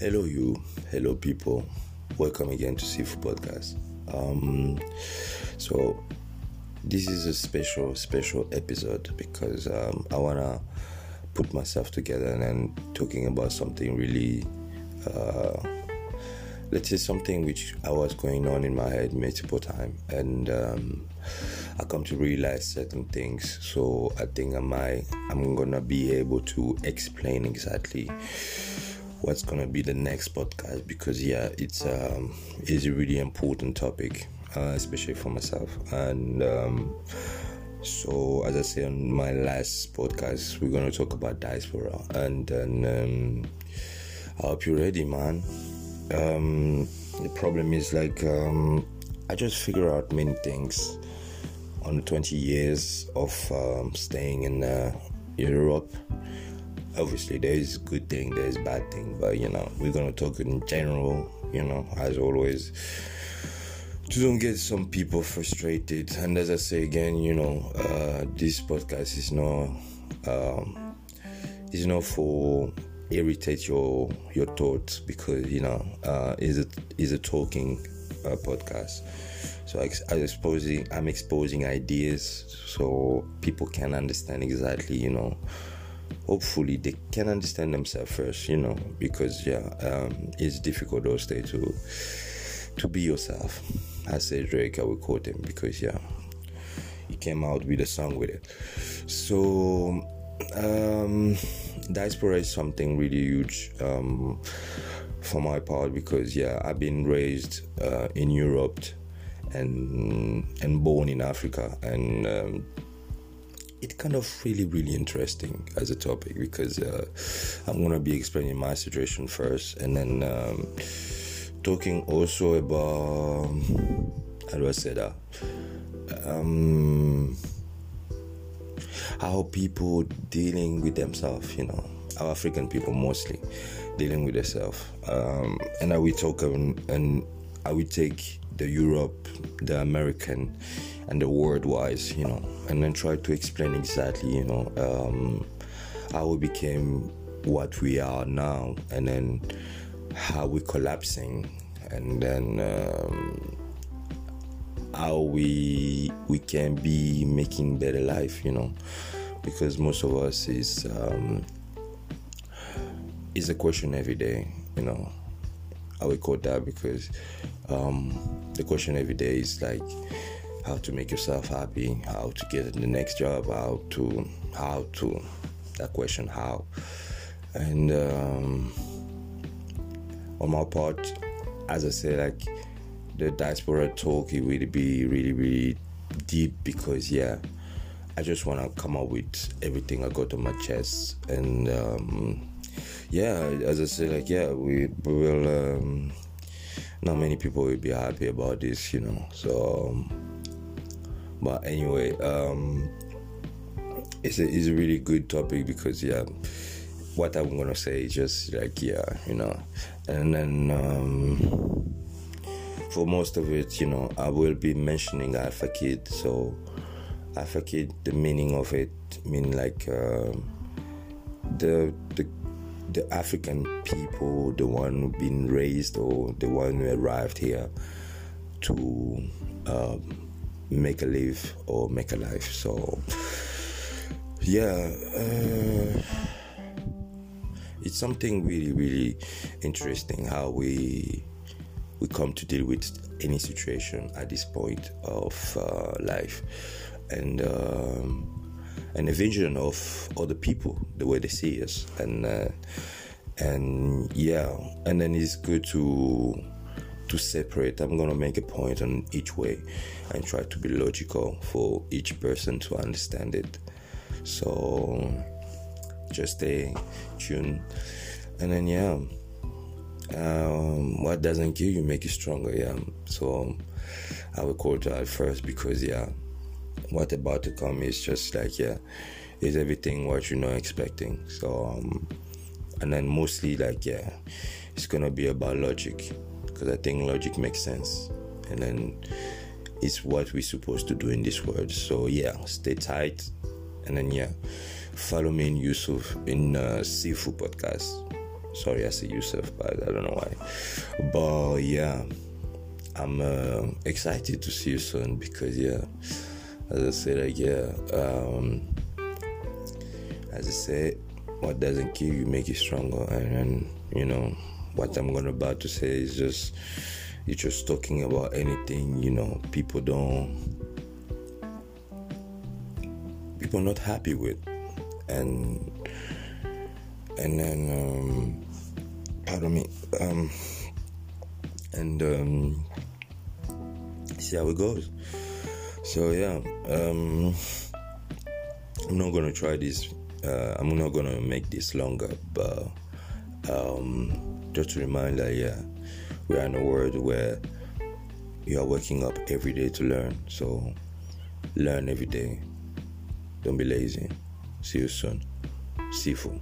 Hello, you. Hello, people. Welcome again to Seafood Podcast. Um, so, this is a special, special episode because um, I wanna put myself together and then talking about something really, uh, let's say something which I was going on in my head multiple time, and um, I come to realize certain things. So I think I might, I'm gonna be able to explain exactly what's gonna be the next podcast because yeah it's um it's a really important topic uh, especially for myself. And um so as i say on my last podcast we're gonna talk about diaspora. And then um i hope you're ready man. Um the problem is like um i just figure out many things on the 20 years of um, staying in uh, europe obviously there's good thing there's bad thing but you know we're gonna talk in general you know as always. To don't get some people frustrated. And as i say again you know uh, this podcast is not um, is not for irritate your your thoughts because you know uh, is it is a talking uh, podcast. So I, I exposing i'm exposing ideas so people can understand exactly you know hopefully they can understand themselves first you know because yeah um, it's difficult those days to to be yourself. I said drake i will quote him because yeah he came out with a song with it. So um diaspora is something really huge um for my part because yeah i've been raised uh, in europe and and born in africa and um, it's kind of really really interesting as a topic because uh, i'm gonna be explaining my situation first and then um, talking also about how do i say that? Um, how people dealing with themselves you know our african people mostly dealing with themselves. Um, and i will talk and i would take the europe the american and the world wise, you know, and then try to explain exactly, you know, um, how we became what we are now, and then how we're collapsing, and then um, how we we can be making better life, you know, because most of us is um, is a question every day, you know. I would quote that because um, the question every day is like how to make yourself happy, how to get the next job, how to how to that question how. And um, on my part, as I say, like the diaspora talk, it will be really really deep because yeah, I just wanna come up with everything I got on my chest and. Um, yeah, as I say, like yeah, we, we will. Um, not many people will be happy about this, you know. So, um, but anyway, um, it's a it's a really good topic because yeah, what I'm gonna say is just like yeah, you know, and then um, for most of it, you know, I will be mentioning Alpha Kid. So, Alpha Kid, the meaning of it mean like uh, the the the African people, the one who been raised or the one who arrived here to um, make a live or make a life. So, yeah, uh, it's something really, really interesting how we we come to deal with any situation at this point of uh, life, and. Um, and a vision of other people, the way they see us, and uh, and yeah, and then it's good to to separate. I'm gonna make a point on each way and try to be logical for each person to understand it. So just stay tuned, and then yeah, um, what doesn't kill you make you stronger. Yeah, so I will call that first because yeah what about to come is just like yeah is everything what you're not expecting. So um and then mostly like yeah it's gonna be about logic because i think logic makes sense. And then it's what we're supposed to do in this world. So yeah stay tight. And then yeah follow me in yusuf in uh, seafood podcast. Sorry, I say Yusuf, but I don't know why. But yeah, I'm uh, excited to see you soon because yeah, as I said, yeah, um, as I said, what doesn't kill you make you stronger, and, and you know what I'm gonna about to say is just it's just talking about anything you know people don't people not happy with. And and then um pardon me um and um see how it goes so yeah um i'm not gonna try this uh, i'm not gonna make this longer but um just to remind that yeah we are in a world where you are waking up every day to learn. So learn every day. Don't be lazy. See you soon. Sifu.